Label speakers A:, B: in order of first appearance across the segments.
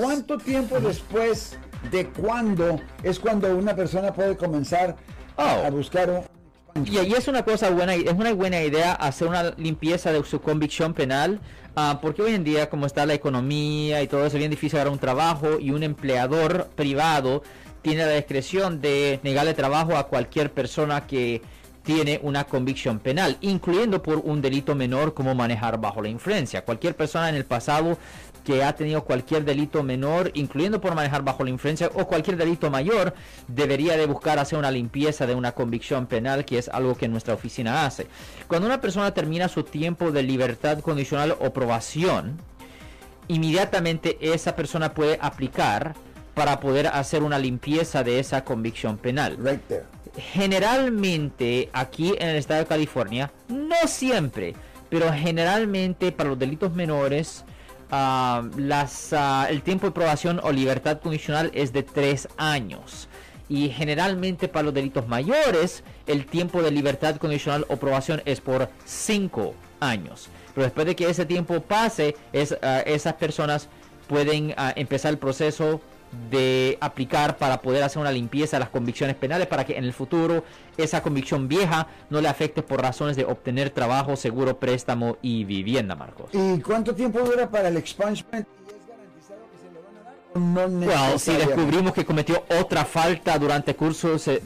A: ¿Cuánto tiempo después de cuándo es cuando una persona puede comenzar a
B: Oh.
A: buscar un
B: Y ahí es una cosa buena, es una buena idea hacer una limpieza de su convicción penal, ah, porque hoy en día como está la economía y todo eso, es bien difícil agarrar un trabajo y un empleador privado tiene la discreción de negarle trabajo a cualquier persona que tiene una convicción penal, incluyendo por un delito menor como manejar bajo la influencia. Cualquier persona en el pasado que ha tenido cualquier delito menor, incluyendo por manejar bajo la influencia o cualquier delito mayor, debería de buscar hacer una limpieza de una convicción penal, que es algo que nuestra oficina hace. Cuando una persona termina su tiempo de libertad condicional o probación, inmediatamente esa persona puede aplicar para poder hacer una limpieza de esa convicción penal.
A: right there?
B: Generalmente aquí en el estado de California, no siempre, pero generalmente para los delitos menores, ah, las, ah, el tiempo de probación o libertad condicional es de tres años. Y generalmente para los delitos mayores, el tiempo de libertad condicional o probación es por cinco años. Pero después de que ese tiempo pase, es, ah, esas personas pueden empezar el proceso de aplicar para poder hacer una limpieza de las convicciones penales para que en el futuro esa convicción vieja no le afecte por razones de obtener trabajo, seguro, préstamo y vivienda, Marcos.
A: ¿Y cuánto tiempo dura para el se o No
B: Well, si descubrimos que cometió otra falta durante cursos, eh,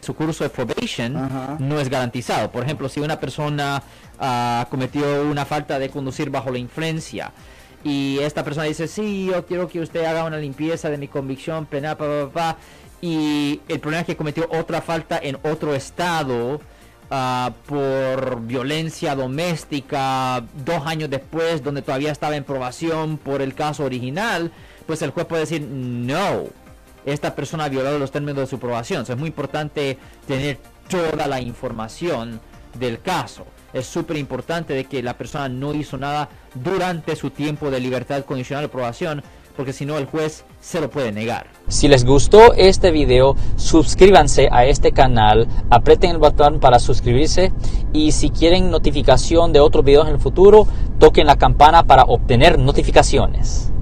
B: su curso de probation, no es garantizado. Por ejemplo, si una persona ah, cometió una falta de conducir bajo la influencia y esta persona dice, sí, yo quiero que usted haga una limpieza de mi convicción penal, pa, pa, pa", y el problema es que cometió otra falta en otro estado, ah, por violencia doméstica dos años después, donde todavía estaba en probación por el caso original, pues el juez puede decir no. Esta persona ha violado los términos de su probación. Es muy importante tener toda la información del caso. Es súper importante de que la persona no hizo nada durante su tiempo de libertad condicional de probación, porque si no el juez se lo puede negar.
C: Si les gustó este video, suscríbanse a este canal, aprieten el botón para suscribirse y si quieren notificación de otros videos en el futuro, toquen la campana para obtener notificaciones.